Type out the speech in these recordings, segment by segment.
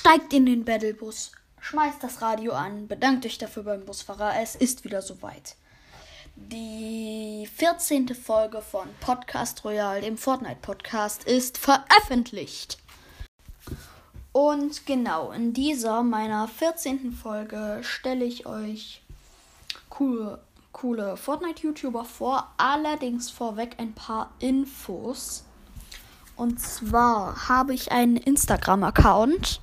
steigt in den Battlebus, schmeißt das Radio an, bedankt euch dafür beim Busfahrer. Es ist wieder soweit. Die 14. Folge von Podcast Royal, dem Fortnite-Podcast, ist veröffentlicht. Und genau, in dieser meiner 14. Folge stelle ich euch coole, coole Fortnite-YouTuber vor. Allerdings vorweg ein paar Infos. Und zwar habe ich einen Instagram-Account.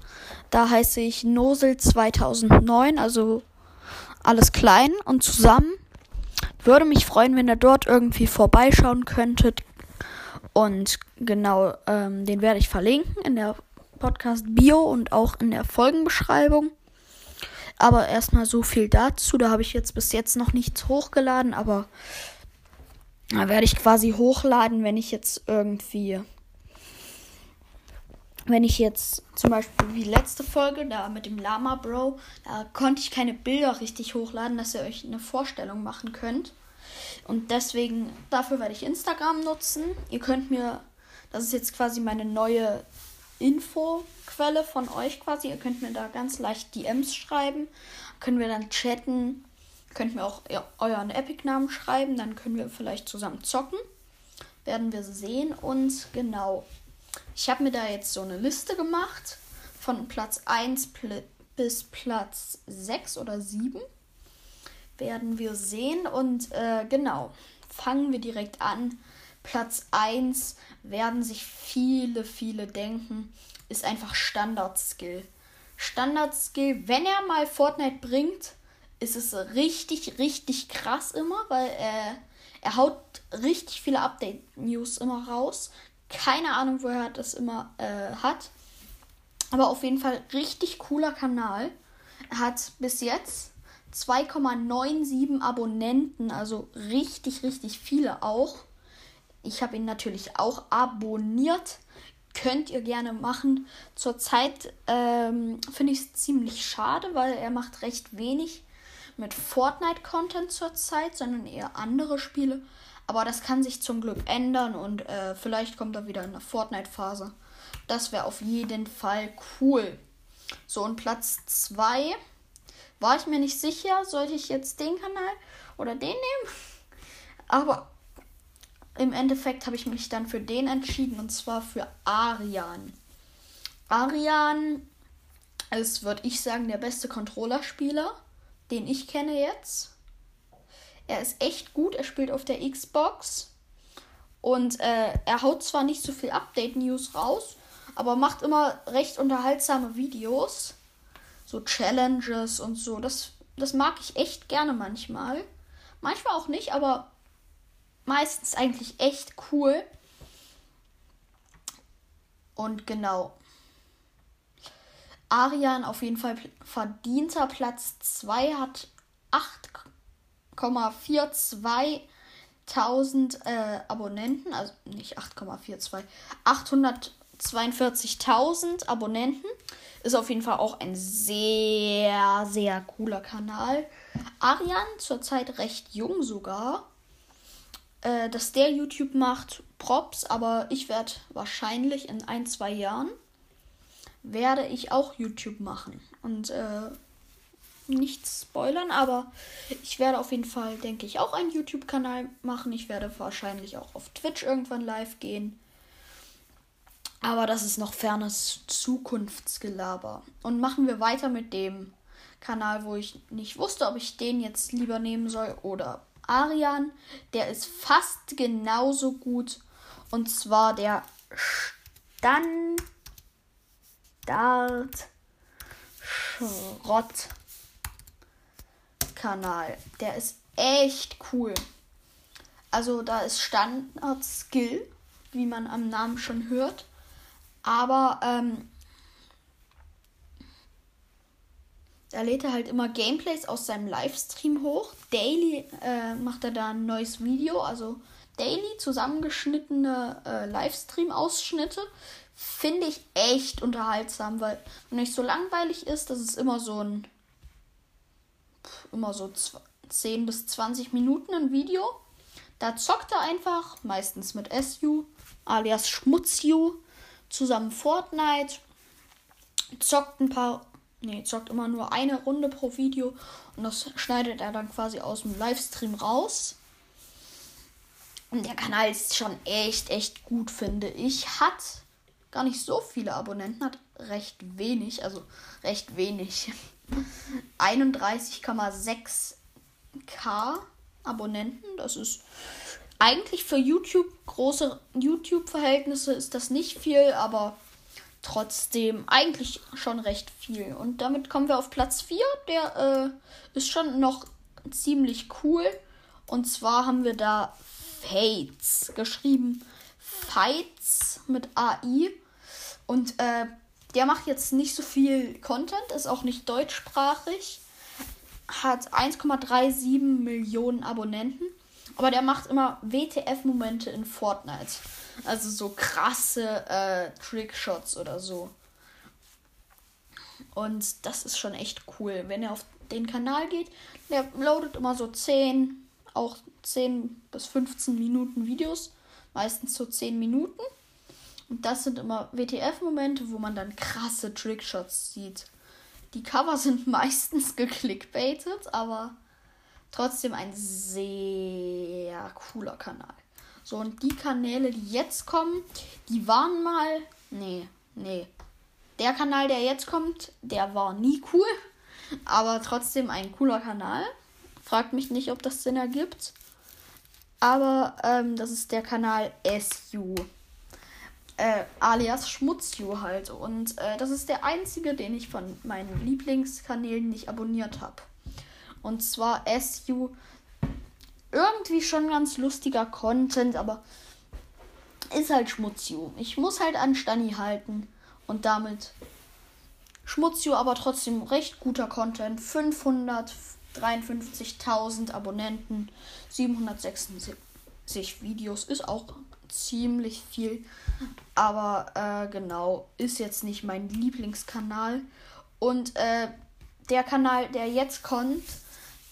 Da heiße ich Nosel2009, also alles klein und zusammen. Würde mich freuen, wenn ihr dort irgendwie vorbeischauen könntet. Und genau, ähm, den werde ich verlinken in der Podcast-Bio und auch in der Folgenbeschreibung. Aber erstmal so viel dazu. Da habe ich jetzt bis jetzt noch nichts hochgeladen, aber da werde ich quasi hochladen, wenn ich jetzt irgendwie wenn ich jetzt zum Beispiel wie letzte Folge, da mit dem Lama Bro, da konnte ich keine Bilder richtig hochladen, dass ihr euch eine Vorstellung machen könnt. Und deswegen, dafür werde ich Instagram nutzen. Ihr könnt mir, das ist jetzt quasi meine neue Infoquelle von euch quasi. Ihr könnt mir da ganz leicht DMs schreiben. Können wir dann chatten. Könnt mir auch euren Epic-Namen schreiben. Dann können wir vielleicht zusammen zocken. Werden wir sehen. Und genau, ich habe mir da jetzt so eine Liste gemacht von Platz 1 bis Platz 6 oder 7. Werden wir sehen. Und äh, genau, fangen wir direkt an. Platz 1 werden sich viele, viele denken, ist einfach Standard-Skill. Standard-Skill, wenn er mal Fortnite bringt, ist es richtig, richtig krass immer, weil er, er haut richtig viele Update-News immer raus. Keine Ahnung, woher er das immer äh, hat. Aber auf jeden Fall richtig cooler Kanal. Er hat bis jetzt 2,97 Abonnenten, also richtig, richtig viele auch. Ich habe ihn natürlich auch abonniert. Könnt ihr gerne machen. Zurzeit ähm, finde ich es ziemlich schade, weil er macht recht wenig mit Fortnite-Content zurzeit, sondern eher andere Spiele. Aber das kann sich zum Glück ändern und äh, vielleicht kommt er wieder in eine Fortnite-Phase. Das wäre auf jeden Fall cool. So, und Platz 2 war ich mir nicht sicher, sollte ich jetzt den Kanal oder den nehmen. Aber im Endeffekt habe ich mich dann für den entschieden und zwar für Arian. Arian ist, würde ich sagen, der beste Controllerspieler, den ich kenne jetzt. Er ist echt gut. Er spielt auf der Xbox. Und äh, er haut zwar nicht so viel Update-News raus, aber macht immer recht unterhaltsame Videos. So Challenges und so. Das, das mag ich echt gerne manchmal. Manchmal auch nicht, aber meistens eigentlich echt cool. Und genau. Arian auf jeden Fall verdienter Platz 2 hat 8 8,42.000 äh, Abonnenten, also nicht 8,42, 842.000 Abonnenten. Ist auf jeden Fall auch ein sehr, sehr cooler Kanal. Arian, zurzeit recht jung sogar. Äh, dass der YouTube macht, Props, aber ich werde wahrscheinlich in ein, zwei Jahren werde ich auch YouTube machen. Und äh, nichts spoilern, aber ich werde auf jeden Fall, denke ich, auch einen YouTube-Kanal machen. Ich werde wahrscheinlich auch auf Twitch irgendwann live gehen. Aber das ist noch fernes Zukunftsgelaber. Und machen wir weiter mit dem Kanal, wo ich nicht wusste, ob ich den jetzt lieber nehmen soll oder Arian. Der ist fast genauso gut. Und zwar der Standard Schrott Kanal. Der ist echt cool. Also da ist Standard Skill, wie man am Namen schon hört. Aber ähm, da lädt er halt immer Gameplays aus seinem Livestream hoch. Daily äh, macht er da ein neues Video, also daily zusammengeschnittene äh, Livestream-Ausschnitte. Finde ich echt unterhaltsam, weil nicht so langweilig ist, das ist immer so ein immer so 10 bis 20 Minuten ein Video. Da zockt er einfach, meistens mit SU, alias Schmutzju, zusammen Fortnite. zockt ein paar, nee, zockt immer nur eine Runde pro Video und das schneidet er dann quasi aus dem Livestream raus. Und der Kanal ist schon echt, echt gut, finde ich. Hat gar nicht so viele Abonnenten, hat recht wenig, also recht wenig. 31,6k Abonnenten. Das ist eigentlich für YouTube große YouTube-Verhältnisse ist das nicht viel, aber trotzdem eigentlich schon recht viel. Und damit kommen wir auf Platz 4. Der äh, ist schon noch ziemlich cool. Und zwar haben wir da Fates geschrieben. Fights mit AI. Und äh, der macht jetzt nicht so viel Content, ist auch nicht deutschsprachig. Hat 1,37 Millionen Abonnenten. Aber der macht immer WTF-Momente in Fortnite. Also so krasse äh, Trickshots oder so. Und das ist schon echt cool. Wenn er auf den Kanal geht, der loadet immer so 10, auch 10 bis 15 Minuten Videos. Meistens so 10 Minuten. Und das sind immer WTF-Momente, wo man dann krasse Trickshots sieht. Die Cover sind meistens geklickbaitet, aber trotzdem ein sehr cooler Kanal. So, und die Kanäle, die jetzt kommen, die waren mal. Nee, nee. Der Kanal, der jetzt kommt, der war nie cool. Aber trotzdem ein cooler Kanal. Fragt mich nicht, ob das Sinn ergibt. Aber ähm, das ist der Kanal SU. Äh, alias Schmutzju halt. Und äh, das ist der einzige, den ich von meinen Lieblingskanälen nicht abonniert habe. Und zwar SU. Irgendwie schon ganz lustiger Content, aber ist halt Schmutzju. Ich muss halt an Stani halten. Und damit Schmutzju, aber trotzdem recht guter Content. 553.000 Abonnenten, 776 Videos ist auch ziemlich viel. Aber äh, genau, ist jetzt nicht mein Lieblingskanal. Und äh, der Kanal, der jetzt kommt,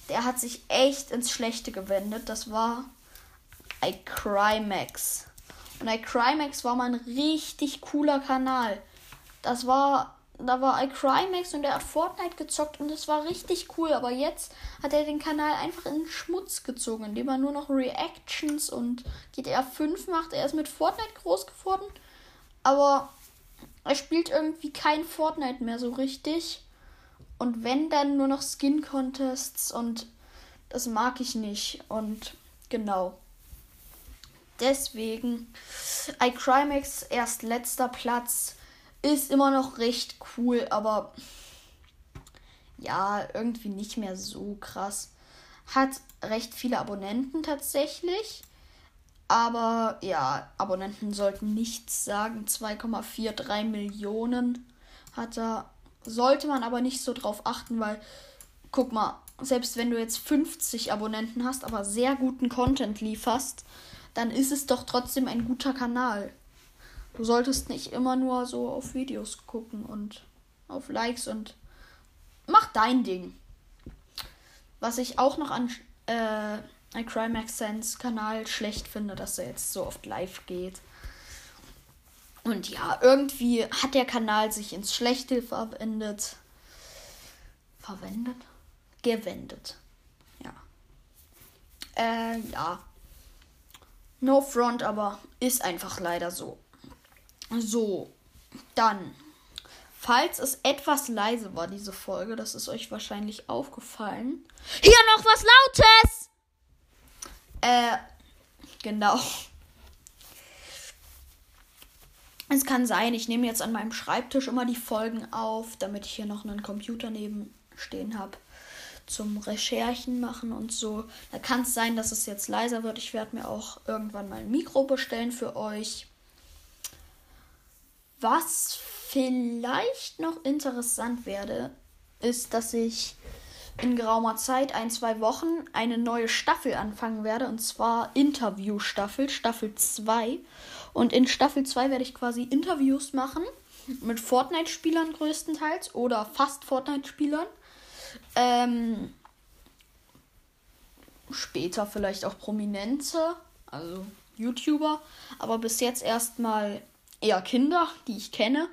der hat sich echt ins Schlechte gewendet. Das war iCrymax. Und iCrymax war mal ein richtig cooler Kanal. Das war, da war iCrymax und der hat Fortnite gezockt und das war richtig cool. Aber jetzt hat er den Kanal einfach in Schmutz gezogen, indem er nur noch Reactions und GTA 5 macht. Er ist mit Fortnite groß geworden, aber er spielt irgendwie kein Fortnite mehr so richtig. Und wenn dann nur noch Skin Contests und das mag ich nicht. Und genau. Deswegen iCrimex erst letzter Platz ist immer noch recht cool, aber ja, irgendwie nicht mehr so krass. Hat recht viele Abonnenten tatsächlich. Aber ja, Abonnenten sollten nichts sagen. 2,43 Millionen hat er sollte man aber nicht so drauf achten, weil, guck mal, selbst wenn du jetzt 50 Abonnenten hast, aber sehr guten Content lieferst, dann ist es doch trotzdem ein guter Kanal. Du solltest nicht immer nur so auf Videos gucken und auf Likes und mach dein Ding. Was ich auch noch an äh, iCrimex Sense Kanal schlecht finde, dass er jetzt so oft live geht. Und ja, irgendwie hat der Kanal sich ins Schlechte verwendet. Verwendet? Gewendet. Ja. Äh, ja. No front, aber ist einfach leider so. So, dann. Falls es etwas leise war, diese Folge, das ist euch wahrscheinlich aufgefallen. Hier noch was Lautes! Äh, genau. Es kann sein, ich nehme jetzt an meinem Schreibtisch immer die Folgen auf, damit ich hier noch einen Computer neben stehen habe zum Recherchen machen und so. Da kann es sein, dass es jetzt leiser wird. Ich werde mir auch irgendwann mal ein Mikro bestellen für euch. Was vielleicht noch interessant werde, ist, dass ich in geraumer Zeit, ein, zwei Wochen, eine neue Staffel anfangen werde. Und zwar Interview-Staffel, Staffel 2. Und in Staffel 2 werde ich quasi Interviews machen. Mit Fortnite-Spielern größtenteils. Oder fast Fortnite-Spielern. Ähm, später vielleicht auch Prominente. Also YouTuber. Aber bis jetzt erstmal eher Kinder, die ich kenne.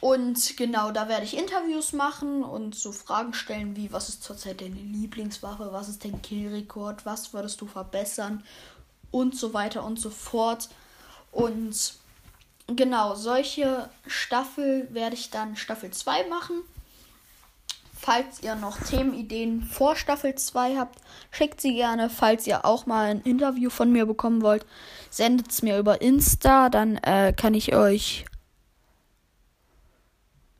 Und genau, da werde ich Interviews machen und so Fragen stellen wie, was ist zurzeit deine Lieblingswaffe, was ist dein Killrekord, was würdest du verbessern und so weiter und so fort. Und genau, solche Staffel werde ich dann Staffel 2 machen. Falls ihr noch Themenideen vor Staffel 2 habt, schickt sie gerne. Falls ihr auch mal ein Interview von mir bekommen wollt, sendet es mir über Insta. Dann äh, kann ich euch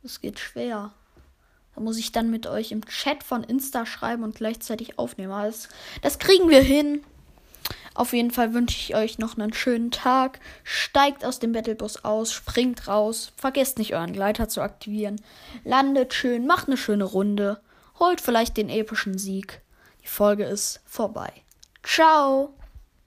das geht schwer. Da muss ich dann mit euch im Chat von Insta schreiben und gleichzeitig aufnehmen. Das, das kriegen wir hin. Auf jeden Fall wünsche ich euch noch einen schönen Tag. Steigt aus dem Battlebus aus, springt raus. Vergesst nicht euren Gleiter zu aktivieren. Landet schön, macht eine schöne Runde. Holt vielleicht den epischen Sieg. Die Folge ist vorbei. Ciao!